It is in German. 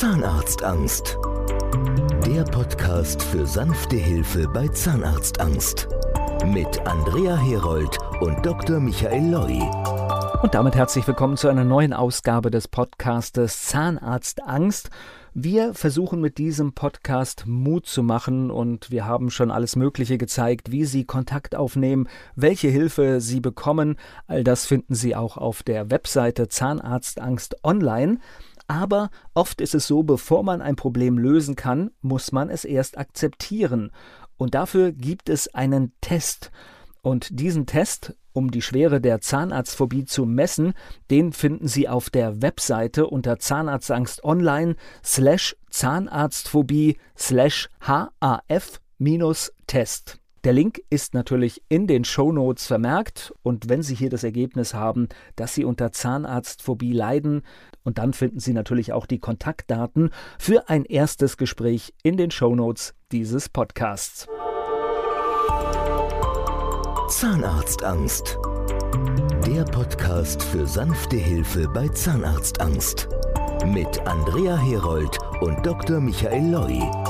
Zahnarztangst. Der Podcast für sanfte Hilfe bei Zahnarztangst. Mit Andrea Herold und Dr. Michael Loi. Und damit herzlich willkommen zu einer neuen Ausgabe des Podcastes Zahnarztangst. Wir versuchen mit diesem Podcast Mut zu machen und wir haben schon alles Mögliche gezeigt, wie Sie Kontakt aufnehmen, welche Hilfe Sie bekommen. All das finden Sie auch auf der Webseite Zahnarztangst online. Aber oft ist es so, bevor man ein Problem lösen kann, muss man es erst akzeptieren. Und dafür gibt es einen Test. Und diesen Test, um die Schwere der Zahnarztphobie zu messen, den finden Sie auf der Webseite unter Zahnarztangst online slash Zahnarztphobie slash HAF minus Test. Der Link ist natürlich in den Show Notes vermerkt und wenn Sie hier das Ergebnis haben, dass Sie unter Zahnarztphobie leiden, und dann finden Sie natürlich auch die Kontaktdaten für ein erstes Gespräch in den Show Notes dieses Podcasts. Zahnarztangst. Der Podcast für sanfte Hilfe bei Zahnarztangst. Mit Andrea Herold und Dr. Michael Loi.